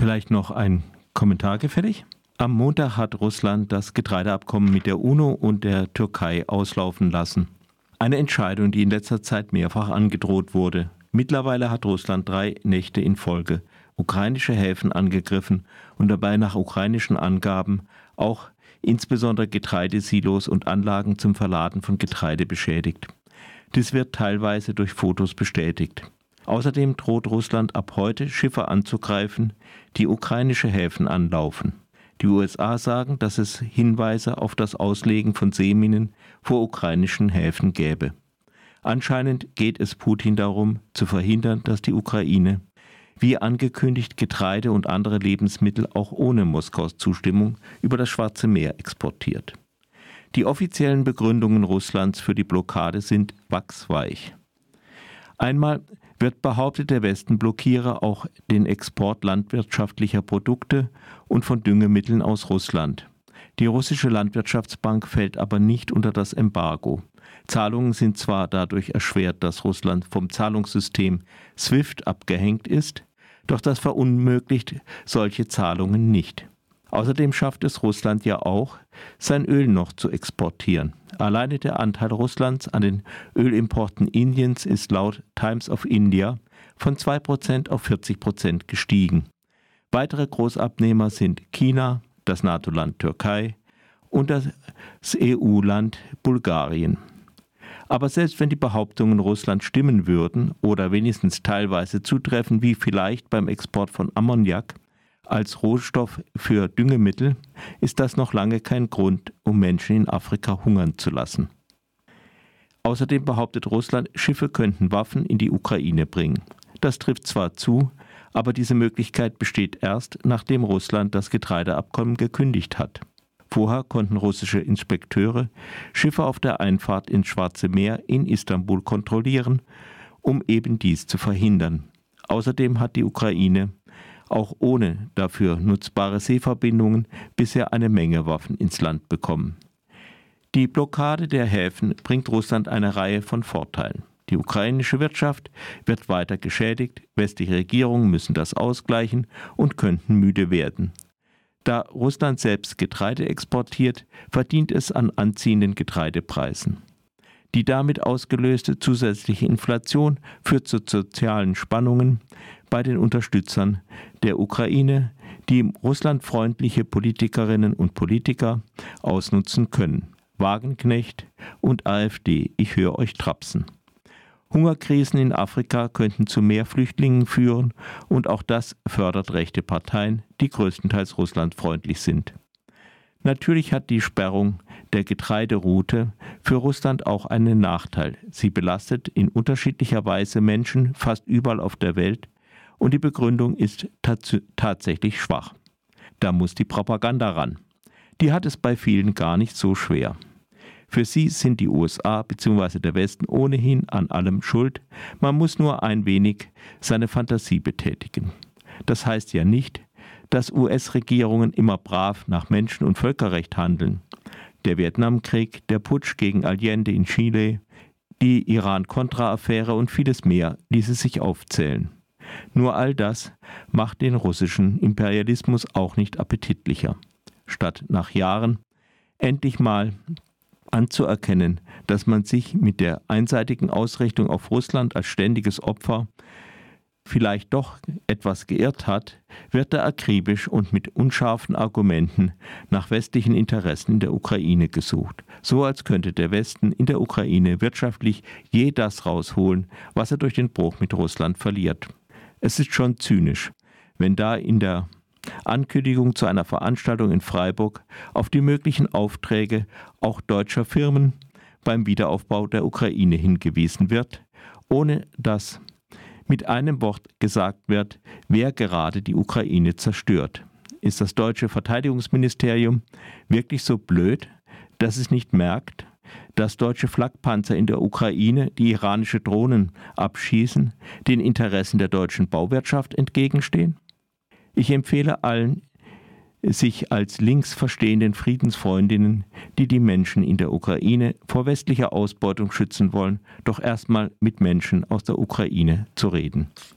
Vielleicht noch ein Kommentar gefällig? Am Montag hat Russland das Getreideabkommen mit der UNO und der Türkei auslaufen lassen. Eine Entscheidung, die in letzter Zeit mehrfach angedroht wurde. Mittlerweile hat Russland drei Nächte in Folge ukrainische Häfen angegriffen und dabei nach ukrainischen Angaben auch insbesondere Getreidesilos und Anlagen zum Verladen von Getreide beschädigt. Dies wird teilweise durch Fotos bestätigt. Außerdem droht Russland ab heute Schiffe anzugreifen, die ukrainische Häfen anlaufen. Die USA sagen, dass es Hinweise auf das Auslegen von Seeminen vor ukrainischen Häfen gäbe. Anscheinend geht es Putin darum, zu verhindern, dass die Ukraine, wie angekündigt, Getreide und andere Lebensmittel auch ohne Moskaus Zustimmung über das Schwarze Meer exportiert. Die offiziellen Begründungen Russlands für die Blockade sind wachsweich. Einmal wird behauptet, der Westen blockiere auch den Export landwirtschaftlicher Produkte und von Düngemitteln aus Russland. Die russische Landwirtschaftsbank fällt aber nicht unter das Embargo. Zahlungen sind zwar dadurch erschwert, dass Russland vom Zahlungssystem SWIFT abgehängt ist, doch das verunmöglicht solche Zahlungen nicht. Außerdem schafft es Russland ja auch, sein Öl noch zu exportieren. Alleine der Anteil Russlands an den Ölimporten Indiens ist laut Times of India von 2% auf 40% gestiegen. Weitere Großabnehmer sind China, das NATO-Land Türkei und das EU-Land Bulgarien. Aber selbst wenn die Behauptungen Russlands stimmen würden oder wenigstens teilweise zutreffen, wie vielleicht beim Export von Ammoniak, als Rohstoff für Düngemittel, ist das noch lange kein Grund, um Menschen in Afrika hungern zu lassen. Außerdem behauptet Russland, Schiffe könnten Waffen in die Ukraine bringen. Das trifft zwar zu, aber diese Möglichkeit besteht erst, nachdem Russland das Getreideabkommen gekündigt hat. Vorher konnten russische Inspekteure Schiffe auf der Einfahrt ins Schwarze Meer in Istanbul kontrollieren, um eben dies zu verhindern. Außerdem hat die Ukraine auch ohne dafür nutzbare Seeverbindungen bisher eine Menge Waffen ins Land bekommen. Die Blockade der Häfen bringt Russland eine Reihe von Vorteilen. Die ukrainische Wirtschaft wird weiter geschädigt, westliche Regierungen müssen das ausgleichen und könnten müde werden. Da Russland selbst Getreide exportiert, verdient es an anziehenden Getreidepreisen. Die damit ausgelöste zusätzliche Inflation führt zu sozialen Spannungen bei den Unterstützern der Ukraine, die russlandfreundliche Politikerinnen und Politiker ausnutzen können. Wagenknecht und AfD, ich höre euch trapsen. Hungerkrisen in Afrika könnten zu mehr Flüchtlingen führen und auch das fördert rechte Parteien, die größtenteils russlandfreundlich sind. Natürlich hat die Sperrung der Getreideroute für Russland auch einen Nachteil. Sie belastet in unterschiedlicher Weise Menschen fast überall auf der Welt und die Begründung ist tats tatsächlich schwach. Da muss die Propaganda ran. Die hat es bei vielen gar nicht so schwer. Für sie sind die USA bzw. der Westen ohnehin an allem schuld. Man muss nur ein wenig seine Fantasie betätigen. Das heißt ja nicht, dass US-Regierungen immer brav nach Menschen- und Völkerrecht handeln. Der Vietnamkrieg, der Putsch gegen Allende in Chile, die Iran-Contra-Affäre und vieles mehr ließe sich aufzählen. Nur all das macht den russischen Imperialismus auch nicht appetitlicher. Statt nach Jahren endlich mal anzuerkennen, dass man sich mit der einseitigen Ausrichtung auf Russland als ständiges Opfer vielleicht doch etwas geirrt hat, wird er akribisch und mit unscharfen Argumenten nach westlichen Interessen in der Ukraine gesucht, so als könnte der Westen in der Ukraine wirtschaftlich je das rausholen, was er durch den Bruch mit Russland verliert. Es ist schon zynisch, wenn da in der Ankündigung zu einer Veranstaltung in Freiburg auf die möglichen Aufträge auch deutscher Firmen beim Wiederaufbau der Ukraine hingewiesen wird, ohne dass mit einem Wort gesagt wird, wer gerade die Ukraine zerstört. Ist das deutsche Verteidigungsministerium wirklich so blöd, dass es nicht merkt, dass deutsche Flakpanzer in der Ukraine, die iranische Drohnen abschießen, den Interessen der deutschen Bauwirtschaft entgegenstehen? Ich empfehle allen, sich als links verstehenden Friedensfreundinnen, die die Menschen in der Ukraine vor westlicher Ausbeutung schützen wollen, doch erstmal mit Menschen aus der Ukraine zu reden.